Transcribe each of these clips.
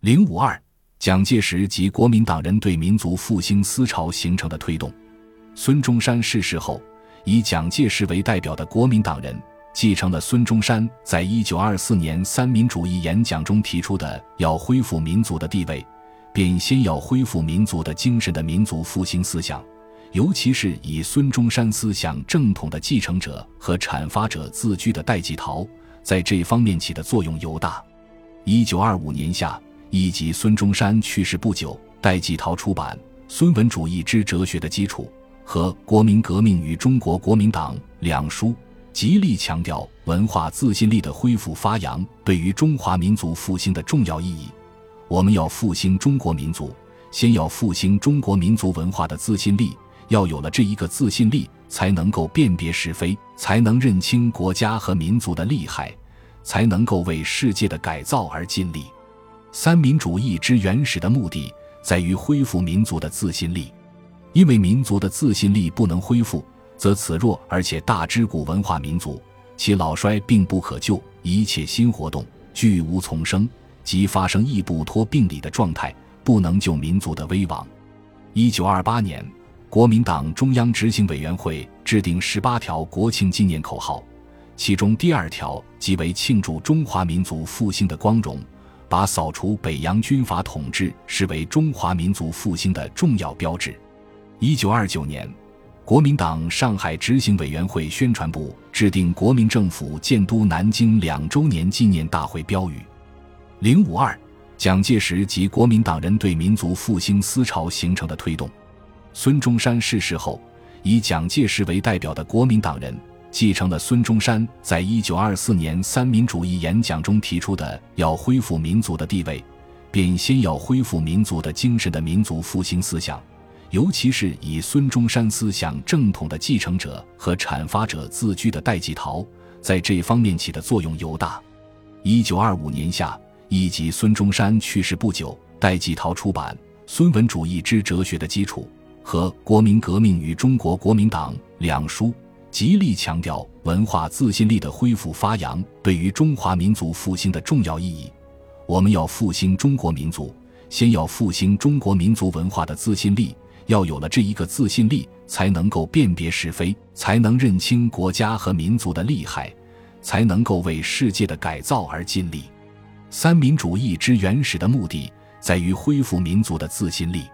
零五二，蒋介石及国民党人对民族复兴思潮形成的推动。孙中山逝世后，以蒋介石为代表的国民党人继承了孙中山在一九二四年三民主义演讲中提出的要恢复民族的地位，便先要恢复民族的精神的民族复兴思想，尤其是以孙中山思想正统的继承者和阐发者自居的戴季陶，在这方面起的作用尤大。一九二五年夏。以及孙中山去世不久，戴季陶出版《孙文主义之哲学的基础》和《国民革命与中国国民党》两书，极力强调文化自信力的恢复发扬对于中华民族复兴的重要意义。我们要复兴中国民族，先要复兴中国民族文化的自信力。要有了这一个自信力，才能够辨别是非，才能认清国家和民族的利害，才能够为世界的改造而尽力。三民主义之原始的目的在于恢复民族的自信力，因为民族的自信力不能恢复，则此弱而且大之古文化民族，其老衰并不可救，一切新活动俱无从生，即发生亦不脱病理的状态，不能救民族的危亡。一九二八年，国民党中央执行委员会制定十八条国庆纪念口号，其中第二条即为庆祝中华民族复兴的光荣。把扫除北洋军阀统治视为中华民族复兴的重要标志。一九二九年，国民党上海执行委员会宣传部制定国民政府建都南京两周年纪念大会标语。零五二，蒋介石及国民党人对民族复兴思潮形成的推动。孙中山逝世后，以蒋介石为代表的国民党人。继承了孙中山在一九二四年三民主义演讲中提出的要恢复民族的地位，便先要恢复民族的精神的民族复兴思想，尤其是以孙中山思想正统的继承者和阐发者自居的戴季陶，在这方面起的作用尤大。一九二五年夏，以及孙中山去世不久，戴季陶出版《孙文主义之哲学的基础》和《国民革命与中国国民党》两书。极力强调文化自信力的恢复发扬对于中华民族复兴的重要意义。我们要复兴中国民族，先要复兴中国民族文化的自信力。要有了这一个自信力，才能够辨别是非，才能认清国家和民族的利害，才能够为世界的改造而尽力。三民主义之原始的目的在于恢复民族的自信力，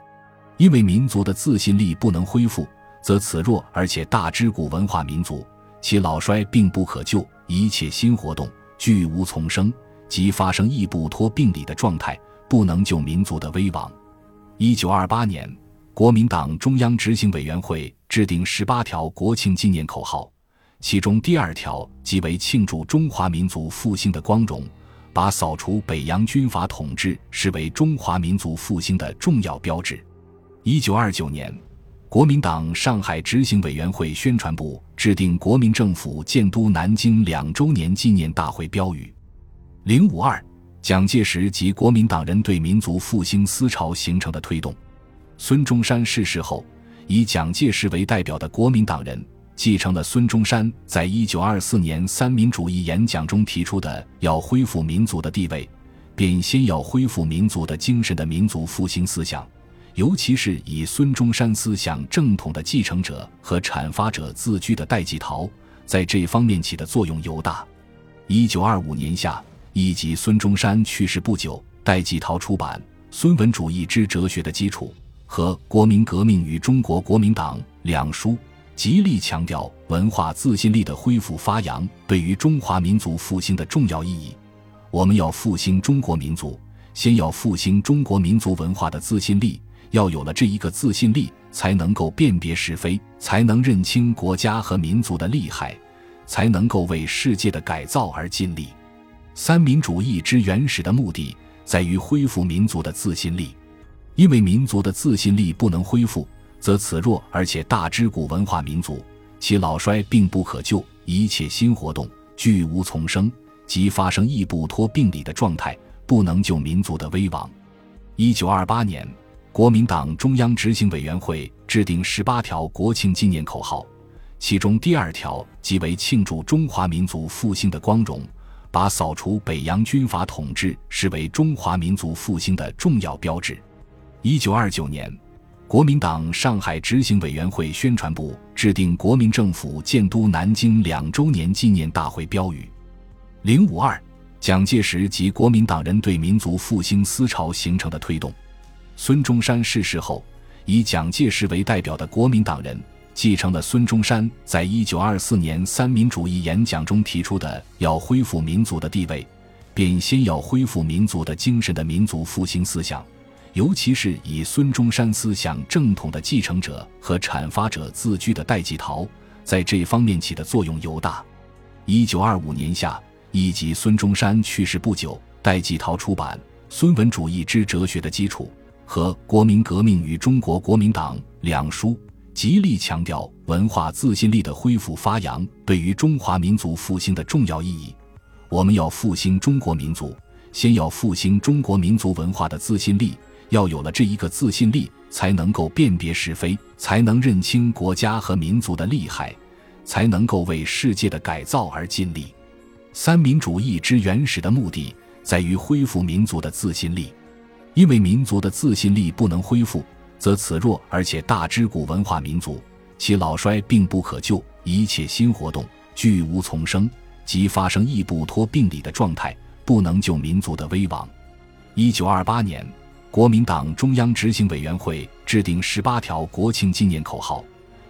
因为民族的自信力不能恢复。则此弱而且大之古文化民族，其老衰并不可救，一切新活动俱无从生，即发生亦不脱病理的状态，不能救民族的危亡。一九二八年，国民党中央执行委员会制定十八条国庆纪念口号，其中第二条即为庆祝中华民族复兴的光荣，把扫除北洋军阀统治视为中华民族复兴的重要标志。一九二九年。国民党上海执行委员会宣传部制定国民政府建都南京两周年纪念大会标语。零五二，蒋介石及国民党人对民族复兴思潮形成的推动。孙中山逝世后，以蒋介石为代表的国民党人继承了孙中山在一九二四年三民主义演讲中提出的要恢复民族的地位，便先要恢复民族的精神的民族复兴思想。尤其是以孙中山思想正统的继承者和阐发者自居的戴季陶，在这方面起的作用尤大。一九二五年夏，一及孙中山去世不久，戴季陶出版《孙文主义之哲学的基础》和《国民革命与中国国民党》两书，极力强调文化自信力的恢复发扬对于中华民族复兴的重要意义。我们要复兴中国民族，先要复兴中国民族文化的自信力。要有了这一个自信力，才能够辨别是非，才能认清国家和民族的利害，才能够为世界的改造而尽力。三民主义之原始的目的在于恢复民族的自信力，因为民族的自信力不能恢复，则此弱而且大之古文化民族，其老衰并不可救，一切新活动俱无从生，即发生亦不脱病理的状态，不能救民族的危亡。一九二八年。国民党中央执行委员会制定十八条国庆纪念口号，其中第二条即为庆祝中华民族复兴的光荣，把扫除北洋军阀统治视为中华民族复兴的重要标志。一九二九年，国民党上海执行委员会宣传部制定国民政府建都南京两周年纪念大会标语。零五二，蒋介石及国民党人对民族复兴思潮形成的推动。孙中山逝世后，以蒋介石为代表的国民党人。继承了孙中山在一九二四年三民主义演讲中提出的要恢复民族的地位，便先要恢复民族的精神的民族复兴思想，尤其是以孙中山思想正统的继承者和阐发者自居的戴季陶，在这方面起的作用尤大。一九二五年夏，一及孙中山去世不久，戴季陶出版《孙文主义之哲学的基础》和《国民革命与中国国民党》两书。极力强调文化自信力的恢复发扬对于中华民族复兴的重要意义。我们要复兴中国民族，先要复兴中国民族文化的自信力。要有了这一个自信力，才能够辨别是非，才能认清国家和民族的利害，才能够为世界的改造而尽力。三民主义之原始的目的在于恢复民族的自信力，因为民族的自信力不能恢复。则此弱而且大之古文化民族，其老衰并不可救，一切新活动俱无从生，即发生亦不脱病理的状态，不能救民族的危亡。一九二八年，国民党中央执行委员会制定十八条国庆纪念口号，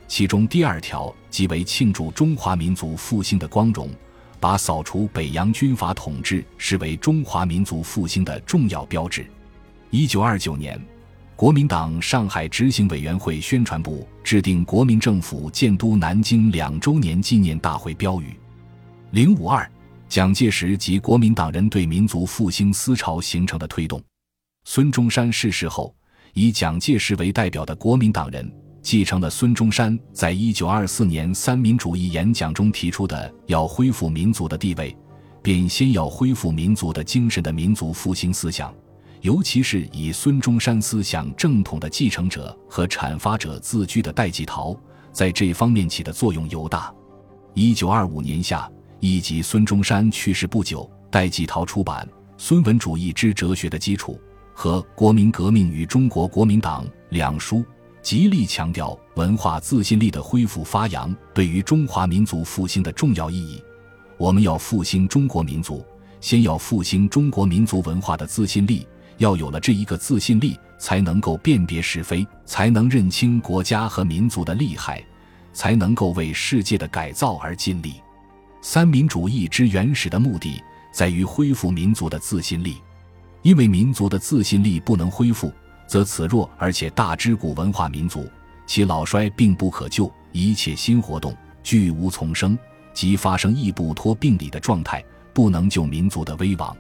其中第二条即为庆祝中华民族复兴的光荣，把扫除北洋军阀统治视为中华民族复兴的重要标志。一九二九年。国民党上海执行委员会宣传部制定国民政府建都南京两周年纪念大会标语。零五二，蒋介石及国民党人对民族复兴思潮形成的推动。孙中山逝世后，以蒋介石为代表的国民党人继承了孙中山在一九二四年三民主义演讲中提出的要恢复民族的地位，便先要恢复民族的精神的民族复兴思想。尤其是以孙中山思想正统的继承者和阐发者自居的戴季陶，在这方面起的作用尤大。一九二五年夏，一及孙中山去世不久，戴季陶出版《孙文主义之哲学的基础》和《国民革命与中国国民党》两书，极力强调文化自信力的恢复发扬对于中华民族复兴的重要意义。我们要复兴中国民族，先要复兴中国民族文化的自信力。要有了这一个自信力，才能够辨别是非，才能认清国家和民族的利害，才能够为世界的改造而尽力。三民主义之原始的目的在于恢复民族的自信力，因为民族的自信力不能恢复，则此弱而且大之古文化民族，其老衰并不可救，一切新活动俱无从生，即发生亦不脱病理的状态，不能救民族的危亡。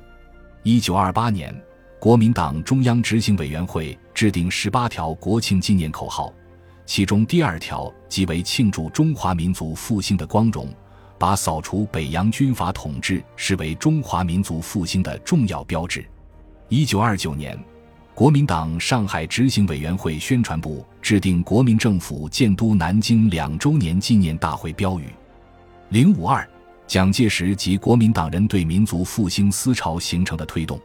一九二八年。国民党中央执行委员会制定十八条国庆纪念口号，其中第二条即为庆祝中华民族复兴的光荣，把扫除北洋军阀统治视为中华民族复兴的重要标志。一九二九年，国民党上海执行委员会宣传部制定国民政府建都南京两周年纪念大会标语。零五二，蒋介石及国民党人对民族复兴思潮形成的推动。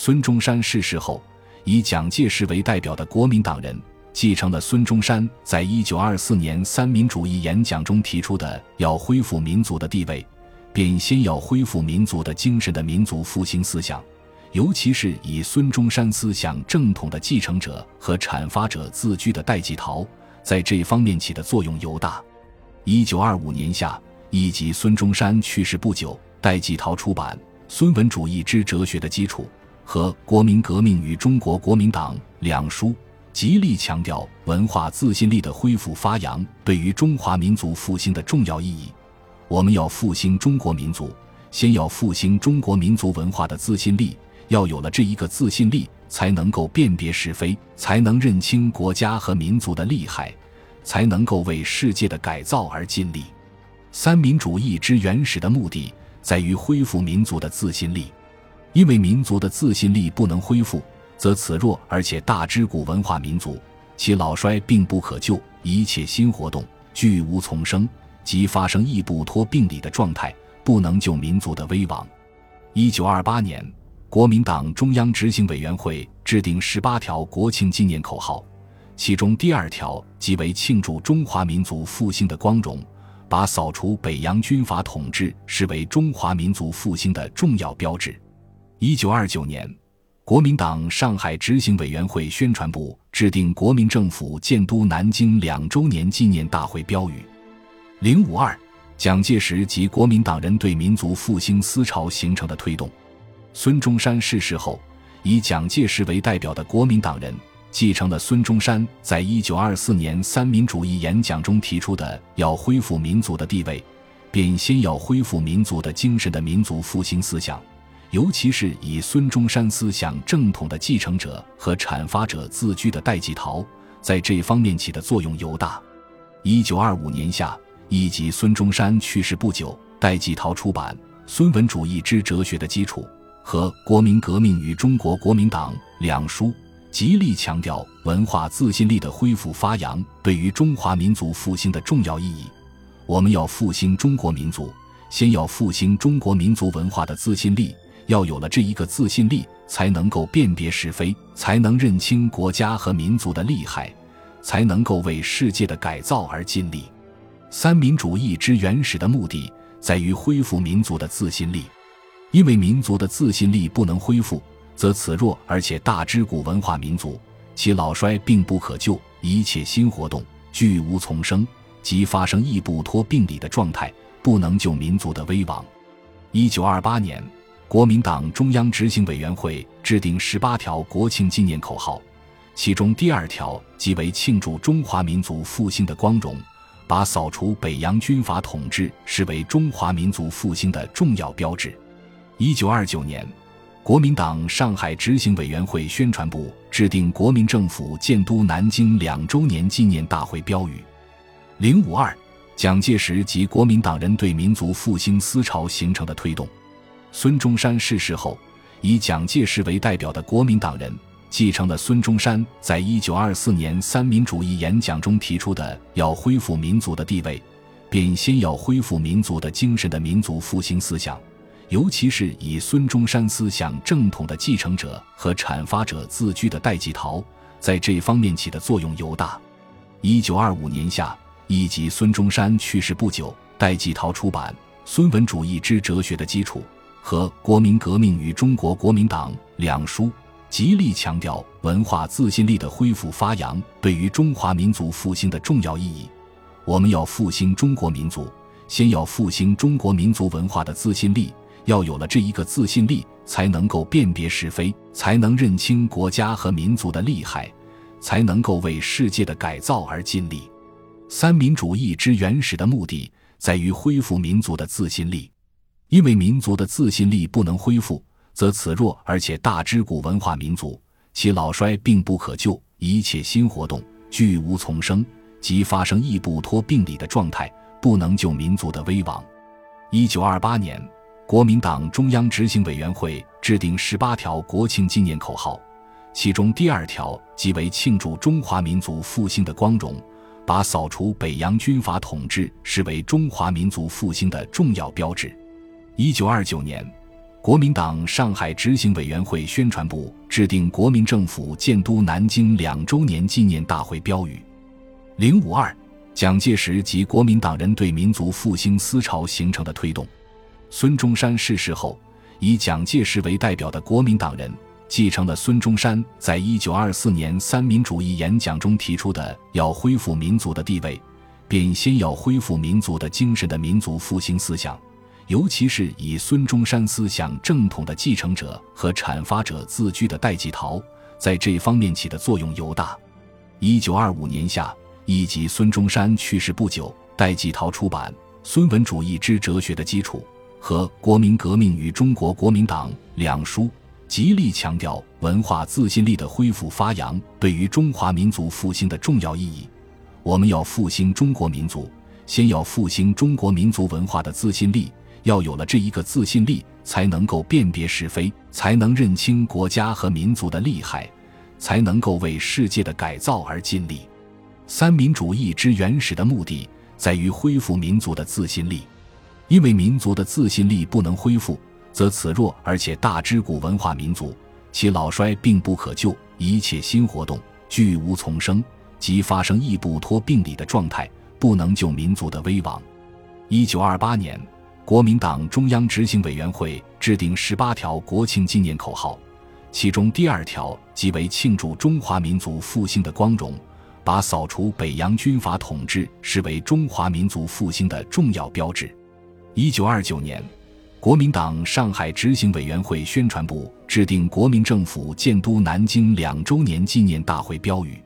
孙中山逝世后，以蒋介石为代表的国民党人继承了孙中山在一九二四年三民主义演讲中提出的要恢复民族的地位，便先要恢复民族的精神的民族复兴思想，尤其是以孙中山思想正统的继承者和阐发者自居的戴季陶，在这方面起的作用尤大。一九二五年夏，一及孙中山去世不久，戴季陶出版《孙文主义之哲学的基础》。和《国民革命与中国国民党》两书，极力强调文化自信力的恢复发扬对于中华民族复兴的重要意义。我们要复兴中国民族，先要复兴中国民族文化的自信力。要有了这一个自信力，才能够辨别是非，才能认清国家和民族的利害，才能够为世界的改造而尽力。三民主义之原始的目的在于恢复民族的自信力。因为民族的自信力不能恢复，则此弱而且大之古文化民族，其老衰并不可救，一切新活动俱无从生，即发生亦不脱病理的状态，不能救民族的危亡。一九二八年，国民党中央执行委员会制定十八条国庆纪念口号，其中第二条即为庆祝中华民族复兴的光荣，把扫除北洋军阀统治视为中华民族复兴的重要标志。一九二九年。国民党上海执行委员会宣传部制定国民政府建都南京两周年纪念大会标语。零五二，蒋介石及国民党人对民族复兴思潮形成的推动。孙中山逝世后，以蒋介石为代表的国民党人继承了孙中山在一九二四年三民主义演讲中提出的要恢复民族的地位，便先要恢复民族的精神的民族复兴思想。尤其是以孙中山思想正统的继承者和阐发者自居的戴季陶，在这方面起的作用尤大。一九二五年夏，一集孙中山去世不久，戴季陶出版《孙文主义之哲学的基础》和《国民革命与中国国民党》两书，极力强调文化自信力的恢复发扬对于中华民族复兴的重要意义。我们要复兴中国民族，先要复兴中国民族文化的自信力。要有了这一个自信力，才能够辨别是非，才能认清国家和民族的利害，才能够为世界的改造而尽力。三民主义之原始的目的在于恢复民族的自信力，因为民族的自信力不能恢复，则此弱而且大之古文化民族，其老衰并不可救，一切新活动俱无从生，即发生亦不脱病理的状态，不能救民族的危亡。一九二八年。国民党中央执行委员会制定十八条国庆纪念口号，其中第二条即为庆祝中华民族复兴的光荣，把扫除北洋军阀统治视为中华民族复兴的重要标志。一九二九年，国民党上海执行委员会宣传部制定国民政府建都南京两周年纪念大会标语。零五二，蒋介石及国民党人对民族复兴思潮形成的推动。孙中山逝世后，以蒋介石为代表的国民党人继承了孙中山在一九二四年三民主义演讲中提出的要恢复民族的地位，便先要恢复民族的精神的民族复兴思想，尤其是以孙中山思想正统的继承者和阐发者自居的戴季陶，在这方面起的作用尤大。一九二五年夏，一集孙中山去世不久，戴季陶出版《孙文主义之哲学的基础》。和《国民革命与中国国民党》两书，极力强调文化自信力的恢复发扬对于中华民族复兴的重要意义。我们要复兴中国民族，先要复兴中国民族文化的自信力。要有了这一个自信力，才能够辨别是非，才能认清国家和民族的利害，才能够为世界的改造而尽力。三民主义之原始的目的在于恢复民族的自信力。因为民族的自信力不能恢复，则此弱而且大之古文化民族，其老衰并不可救，一切新活动俱无从生，即发生亦不脱病理的状态，不能救民族的危亡。一九二八年，国民党中央执行委员会制定十八条国庆纪念口号，其中第二条即为庆祝中华民族复兴的光荣，把扫除北洋军阀统治视为中华民族复兴的重要标志。一九二九年，国民党上海执行委员会宣传部制定国民政府建都南京两周年纪念大会标语。零五二，蒋介石及国民党人对民族复兴思潮形成的推动。孙中山逝世后，以蒋介石为代表的国民党人继承了孙中山在一九二四年三民主义演讲中提出的要恢复民族的地位，便先要恢复民族的精神的民族复兴思想。尤其是以孙中山思想正统的继承者和阐发者自居的戴季陶，在这方面起的作用尤大。一九二五年夏，以及孙中山去世不久，戴季陶出版《孙文主义之哲学的基础》和《国民革命与中国国民党》两书，极力强调文化自信力的恢复发扬对于中华民族复兴的重要意义。我们要复兴中国民族，先要复兴中国民族文化的自信力。要有了这一个自信力，才能够辨别是非，才能认清国家和民族的利害，才能够为世界的改造而尽力。三民主义之原始的目的在于恢复民族的自信力，因为民族的自信力不能恢复，则此弱而且大之古文化民族，其老衰并不可救，一切新活动俱无从生，即发生亦不脱病理的状态，不能救民族的危亡。一九二八年，国民党中央执行委员会制定十八条国庆纪念口号，其中第二条即为庆祝中华民族复兴的光荣，把扫除北洋军阀统治视为中华民族复兴的重要标志。一九二九年，国民党上海执行委员会宣传部制定国民政府建都南京两周年纪念大会标语。